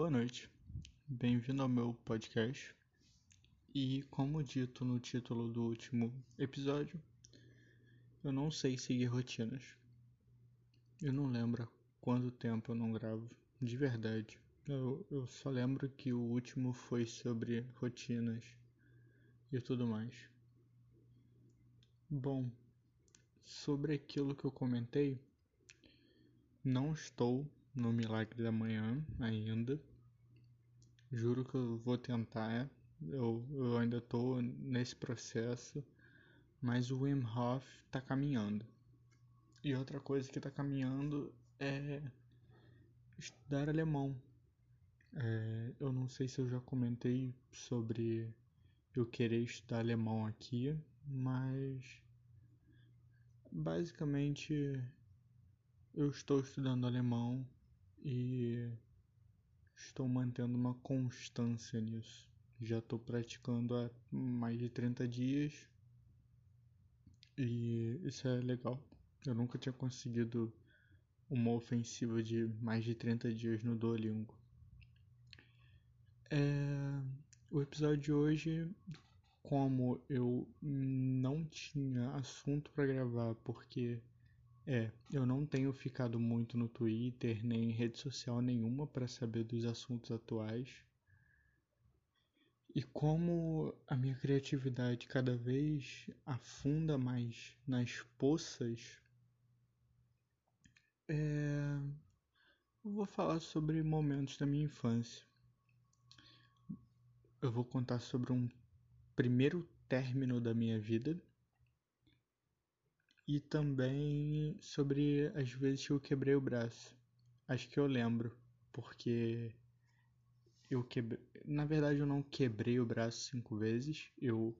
Boa noite, bem-vindo ao meu podcast. E como dito no título do último episódio, eu não sei seguir rotinas. Eu não lembro quanto tempo eu não gravo, de verdade. Eu, eu só lembro que o último foi sobre rotinas e tudo mais. Bom, sobre aquilo que eu comentei, não estou no Milagre da Manhã ainda. Juro que eu vou tentar. Eu, eu ainda estou nesse processo. Mas o Wim Hof está caminhando. E outra coisa que está caminhando é estudar alemão. É, eu não sei se eu já comentei sobre eu querer estudar alemão aqui, mas basicamente eu estou estudando alemão e estou mantendo uma constância nisso. Já estou praticando há mais de 30 dias e isso é legal. Eu nunca tinha conseguido uma ofensiva de mais de 30 dias no Duolingo. É... O episódio de hoje, como eu não tinha assunto para gravar porque é, eu não tenho ficado muito no Twitter nem em rede social nenhuma para saber dos assuntos atuais. E como a minha criatividade cada vez afunda mais nas poças, é... eu vou falar sobre momentos da minha infância. Eu vou contar sobre um primeiro término da minha vida e também sobre as vezes que eu quebrei o braço. Acho que eu lembro, porque eu quebrei. Na verdade, eu não quebrei o braço cinco vezes. Eu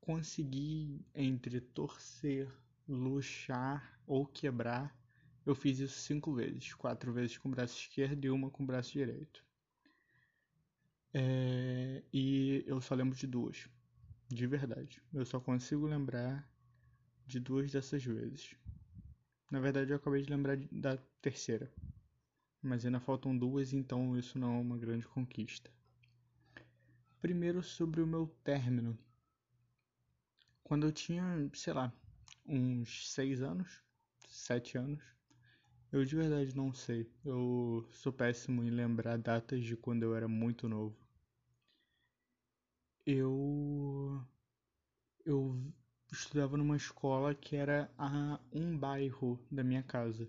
consegui entre torcer, luxar ou quebrar. Eu fiz isso cinco vezes, quatro vezes com o braço esquerdo e uma com o braço direito. É... E eu só lembro de duas, de verdade. Eu só consigo lembrar de duas dessas vezes. Na verdade, eu acabei de lembrar da terceira. Mas ainda faltam duas, então isso não é uma grande conquista. Primeiro, sobre o meu término. Quando eu tinha, sei lá, uns seis anos, sete anos, eu de verdade não sei. Eu sou péssimo em lembrar datas de quando eu era muito novo. Eu. Eu estudava numa escola que era a um bairro da minha casa.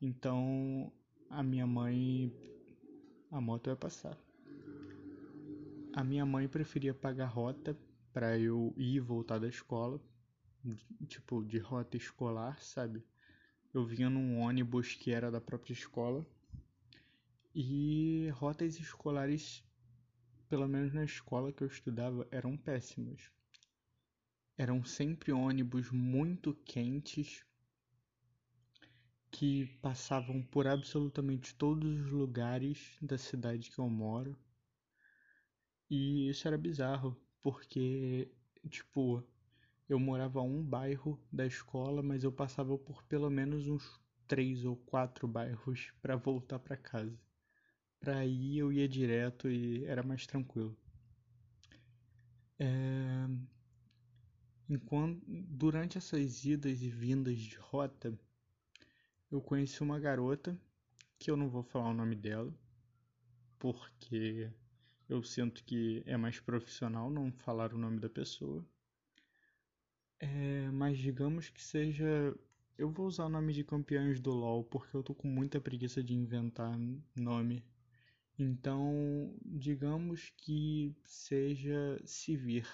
Então a minha mãe. A moto vai passar. A minha mãe preferia pagar rota para eu ir e voltar da escola. Tipo, de rota escolar, sabe? Eu vinha num ônibus que era da própria escola. E rotas escolares, pelo menos na escola que eu estudava, eram péssimas eram sempre ônibus muito quentes que passavam por absolutamente todos os lugares da cidade que eu moro. E isso era bizarro, porque, tipo, eu morava um bairro da escola, mas eu passava por pelo menos uns três ou quatro bairros para voltar para casa. Para ir eu ia direto e era mais tranquilo. É... Enquanto, durante essas idas e vindas de rota, eu conheci uma garota, que eu não vou falar o nome dela, porque eu sinto que é mais profissional não falar o nome da pessoa. É, mas digamos que seja. Eu vou usar o nome de campeões do LoL porque eu tô com muita preguiça de inventar nome. Então, digamos que seja Sivir.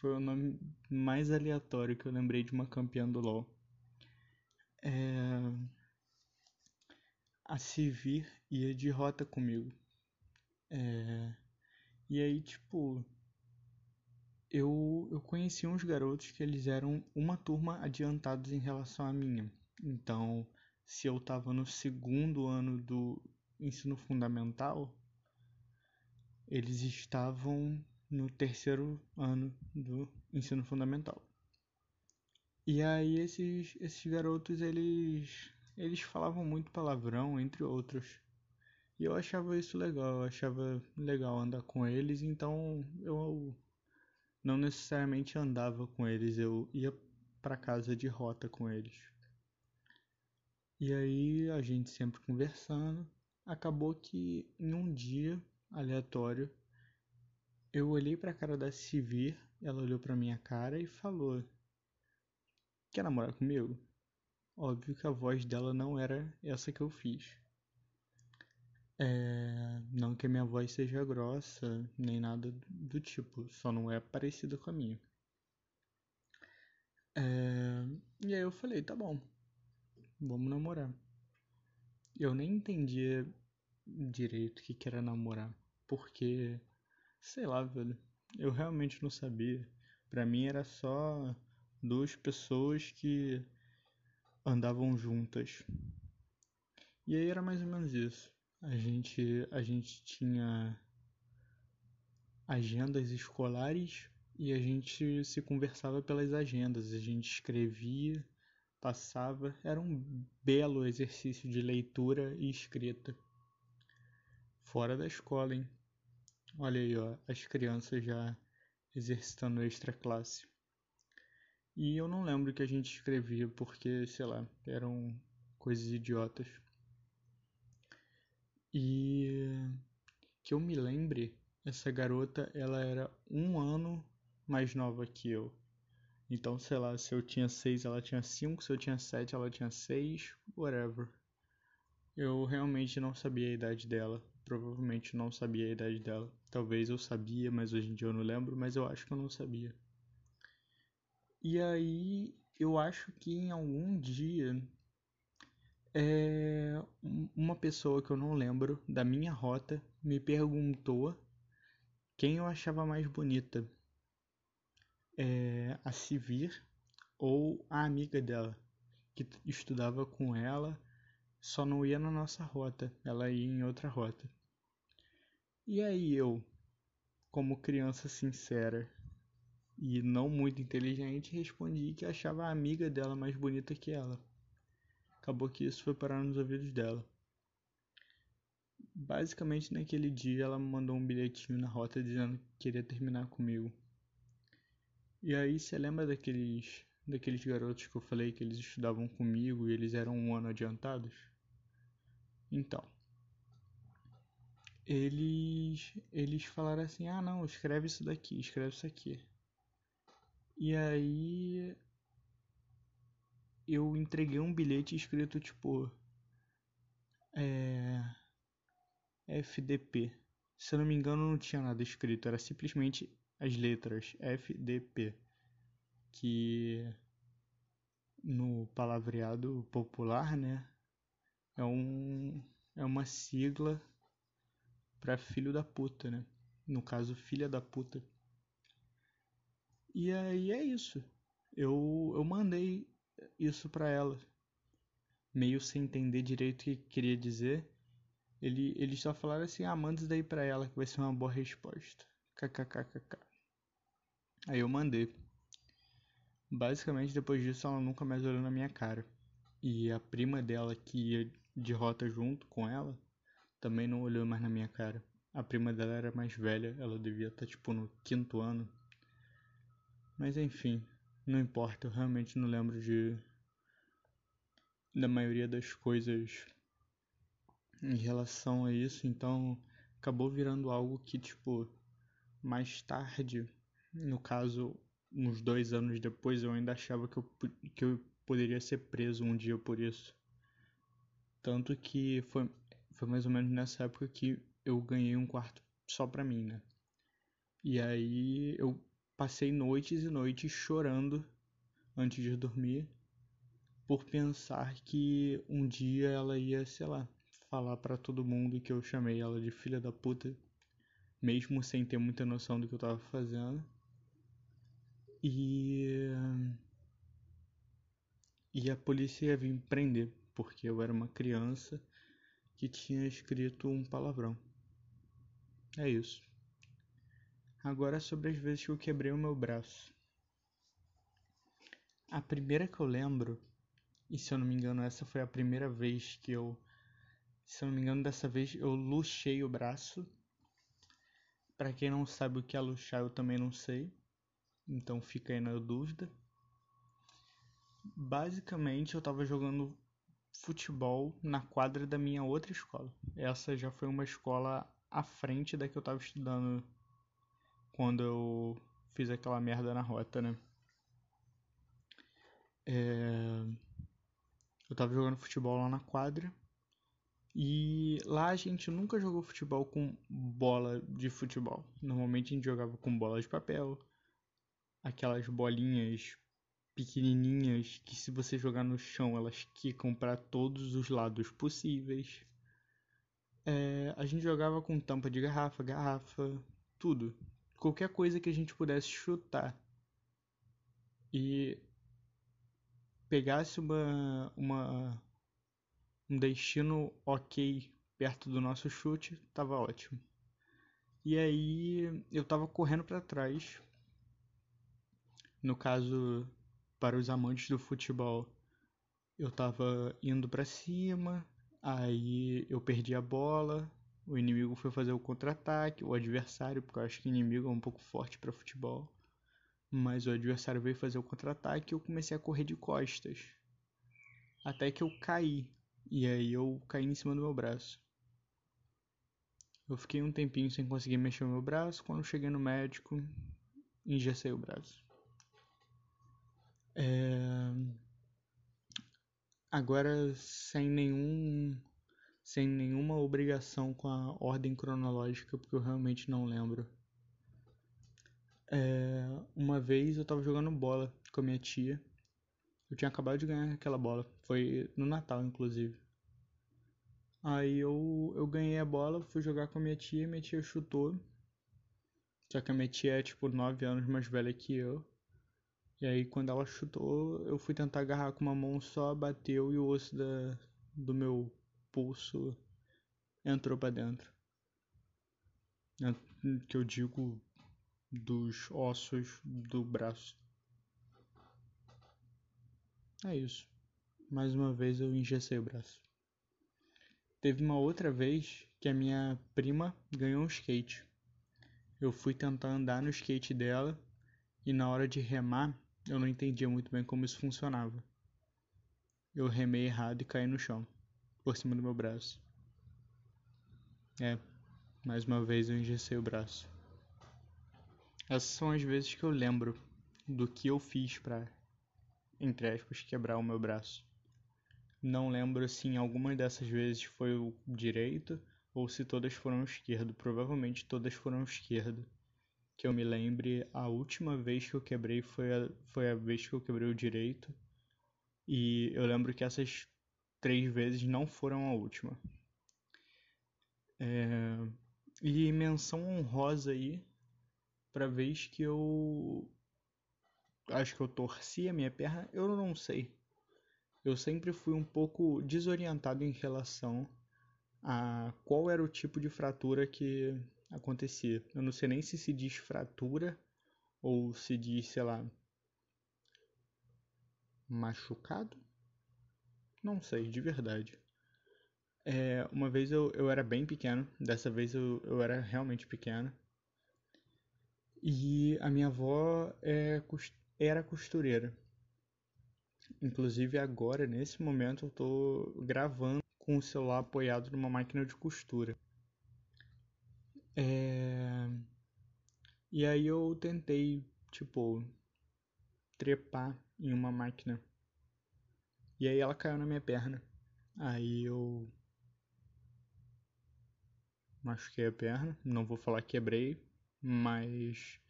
Foi o nome mais aleatório que eu lembrei de uma campeã do LoL. É... A Sivir ia de rota comigo. É... E aí, tipo, eu, eu conheci uns garotos que eles eram uma turma adiantados em relação à minha. Então, se eu tava no segundo ano do ensino fundamental, eles estavam no terceiro ano do ensino fundamental. E aí esses, esses garotos, eles, eles falavam muito palavrão, entre outros. E eu achava isso legal, eu achava legal andar com eles, então eu não necessariamente andava com eles, eu ia para casa de rota com eles. E aí a gente sempre conversando, acabou que em um dia aleatório eu olhei para a cara da Sivir, ela olhou para minha cara e falou: "Quer namorar comigo?" Óbvio que a voz dela não era essa que eu fiz. É, não que a minha voz seja grossa, nem nada do tipo, só não é parecida com a minha. É, e aí eu falei, tá bom, vamos namorar. Eu nem entendia direito o que, que era namorar, porque, sei lá, velho, eu realmente não sabia. Pra mim era só duas pessoas que andavam juntas. E aí era mais ou menos isso. A gente, a gente tinha agendas escolares e a gente se conversava pelas agendas. A gente escrevia, passava. Era um belo exercício de leitura e escrita. Fora da escola, hein? Olha aí, ó, as crianças já exercitando extra classe. E eu não lembro o que a gente escrevia porque, sei lá, eram coisas idiotas. E que eu me lembre, essa garota ela era um ano mais nova que eu. Então, sei lá, se eu tinha seis, ela tinha cinco, se eu tinha sete, ela tinha seis, whatever. Eu realmente não sabia a idade dela. Provavelmente não sabia a idade dela. Talvez eu sabia, mas hoje em dia eu não lembro, mas eu acho que eu não sabia. E aí, eu acho que em algum dia é, uma pessoa que eu não lembro da minha rota me perguntou quem eu achava mais bonita, é, a Sivir ou a amiga dela, que estudava com ela, só não ia na nossa rota, ela ia em outra rota. E aí eu, como criança sincera e não muito inteligente, respondi que achava a amiga dela mais bonita que ela. Acabou que isso foi parar nos ouvidos dela. Basicamente, naquele dia, ela me mandou um bilhetinho na rota dizendo que queria terminar comigo. E aí, você lembra daqueles, daqueles garotos que eu falei que eles estudavam comigo e eles eram um ano adiantados? Então, eles, eles falaram assim: ah, não, escreve isso daqui, escreve isso aqui. E aí eu entreguei um bilhete escrito tipo é, FDP. Se eu não me engano, não tinha nada escrito, era simplesmente as letras FDP, que no palavreado popular, né, é um é uma sigla para filho da puta, né? No caso, filha da puta. E aí é isso. Eu eu mandei isso para ela, meio sem entender direito o que queria dizer. Ele, eles só falaram assim: ah, manda isso daí pra ela que vai ser uma boa resposta. KKKKK. Aí eu mandei. Basicamente, depois disso, ela nunca mais olhou na minha cara. E a prima dela, que ia de rota junto com ela, também não olhou mais na minha cara. A prima dela era mais velha, ela devia estar tipo no quinto ano. Mas enfim, não importa, eu realmente não lembro de da maioria das coisas em relação a isso, então acabou virando algo que tipo mais tarde, no caso uns dois anos depois, eu ainda achava que eu, que eu poderia ser preso um dia por isso. Tanto que foi, foi mais ou menos nessa época que eu ganhei um quarto só pra mim, né? E aí eu Passei noites e noites chorando antes de dormir por pensar que um dia ela ia, sei lá, falar para todo mundo que eu chamei ela de filha da puta, mesmo sem ter muita noção do que eu tava fazendo. E e a polícia ia vir prender porque eu era uma criança que tinha escrito um palavrão. É isso. Agora sobre as vezes que eu quebrei o meu braço. A primeira que eu lembro, e se eu não me engano, essa foi a primeira vez que eu Se eu não me engano, dessa vez eu luxei o braço. Para quem não sabe o que é luxar, eu também não sei. Então fica aí na dúvida. Basicamente, eu tava jogando futebol na quadra da minha outra escola. Essa já foi uma escola à frente da que eu tava estudando quando eu fiz aquela merda na rota, né? É... Eu tava jogando futebol lá na quadra. E lá a gente nunca jogou futebol com bola de futebol. Normalmente a gente jogava com bola de papel, aquelas bolinhas pequenininhas que se você jogar no chão elas quicam para todos os lados possíveis. É, a gente jogava com tampa de garrafa, garrafa, tudo. Qualquer coisa que a gente pudesse chutar e pegasse uma, uma um destino ok perto do nosso chute, tava ótimo. E aí eu tava correndo para trás. No caso, para os amantes do futebol, eu tava indo para cima, aí eu perdi a bola, o inimigo foi fazer o contra-ataque, o adversário, porque eu acho que inimigo é um pouco forte para futebol. Mas o adversário veio fazer o contra-ataque e eu comecei a correr de costas. Até que eu caí. E aí eu caí em cima do meu braço. Eu fiquei um tempinho sem conseguir mexer o meu braço. Quando cheguei no médico, engessei o braço. É... Agora, sem nenhum, sem nenhuma obrigação com a ordem cronológica, porque eu realmente não lembro. É... Uma vez eu tava jogando bola com a minha tia eu tinha acabado de ganhar aquela bola. Foi no Natal, inclusive. Aí eu, eu ganhei a bola, fui jogar com a minha tia, minha tia chutou. Só que a minha tia é tipo 9 anos mais velha que eu. E aí quando ela chutou, eu fui tentar agarrar com uma mão só, bateu e o osso da, do meu pulso entrou para dentro. Que eu digo dos ossos do braço. É isso. Mais uma vez eu engessei o braço. Teve uma outra vez que a minha prima ganhou um skate. Eu fui tentar andar no skate dela e na hora de remar eu não entendia muito bem como isso funcionava. Eu remei errado e caí no chão, por cima do meu braço. É, mais uma vez eu engessei o braço. Essas são as vezes que eu lembro do que eu fiz para entre aspas, quebrar o meu braço. Não lembro se em alguma dessas vezes foi o direito ou se todas foram esquerdo. Provavelmente todas foram esquerdo. Que eu me lembre, a última vez que eu quebrei foi a, foi a vez que eu quebrei o direito. E eu lembro que essas três vezes não foram a última. É... E menção honrosa aí pra vez que eu acho que eu torci a minha perna, eu não sei. Eu sempre fui um pouco desorientado em relação a qual era o tipo de fratura que acontecia. Eu não sei nem se se diz fratura ou se diz, sei lá, machucado. Não sei, de verdade. É, uma vez eu, eu era bem pequeno, dessa vez eu, eu era realmente pequeno. E a minha avó é, era costureira. Inclusive agora, nesse momento, eu tô gravando com o celular apoiado numa máquina de costura. É... E aí eu tentei, tipo, trepar em uma máquina. E aí ela caiu na minha perna. Aí eu machuquei a perna. Não vou falar quebrei, mas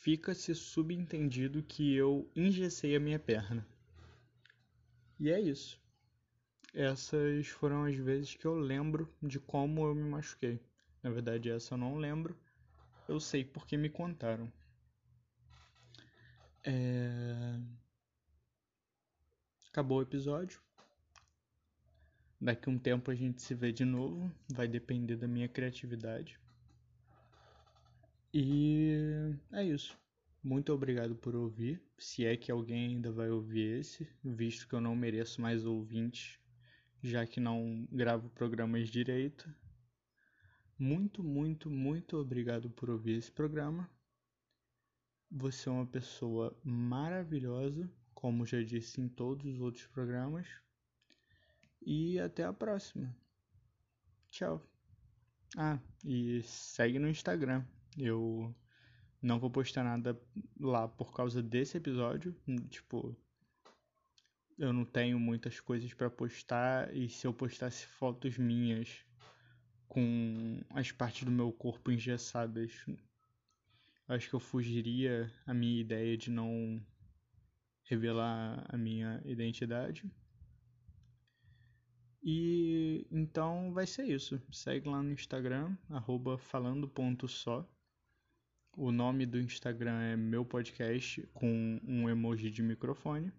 fica-se subentendido que eu engessei a minha perna. E é isso. Essas foram as vezes que eu lembro de como eu me machuquei. Na verdade, essa eu não lembro. Eu sei porque me contaram. É... Acabou o episódio. Daqui um tempo a gente se vê de novo. Vai depender da minha criatividade. E é isso. Muito obrigado por ouvir. Se é que alguém ainda vai ouvir esse, visto que eu não mereço mais ouvintes, já que não gravo programas direito. Muito, muito, muito obrigado por ouvir esse programa. Você é uma pessoa maravilhosa, como já disse em todos os outros programas. E até a próxima. Tchau. Ah, e segue no Instagram. Eu não vou postar nada lá por causa desse episódio. Tipo, eu não tenho muitas coisas para postar e se eu postasse fotos minhas com as partes do meu corpo engessadas, acho que eu fugiria a minha ideia de não revelar a minha identidade. E então vai ser isso. Segue lá no Instagram, falando.só. O nome do Instagram é meu podcast com um emoji de microfone.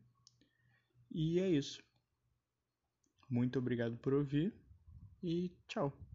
E é isso. Muito obrigado por ouvir e tchau.